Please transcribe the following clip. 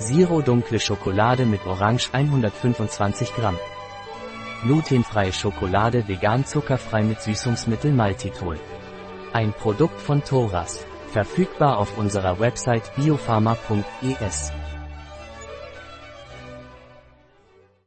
Zero dunkle Schokolade mit Orange 125 Gramm. Glutenfreie Schokolade vegan zuckerfrei mit Süßungsmittel Maltitol. Ein Produkt von Thoras. Verfügbar auf unserer Website biopharma.es.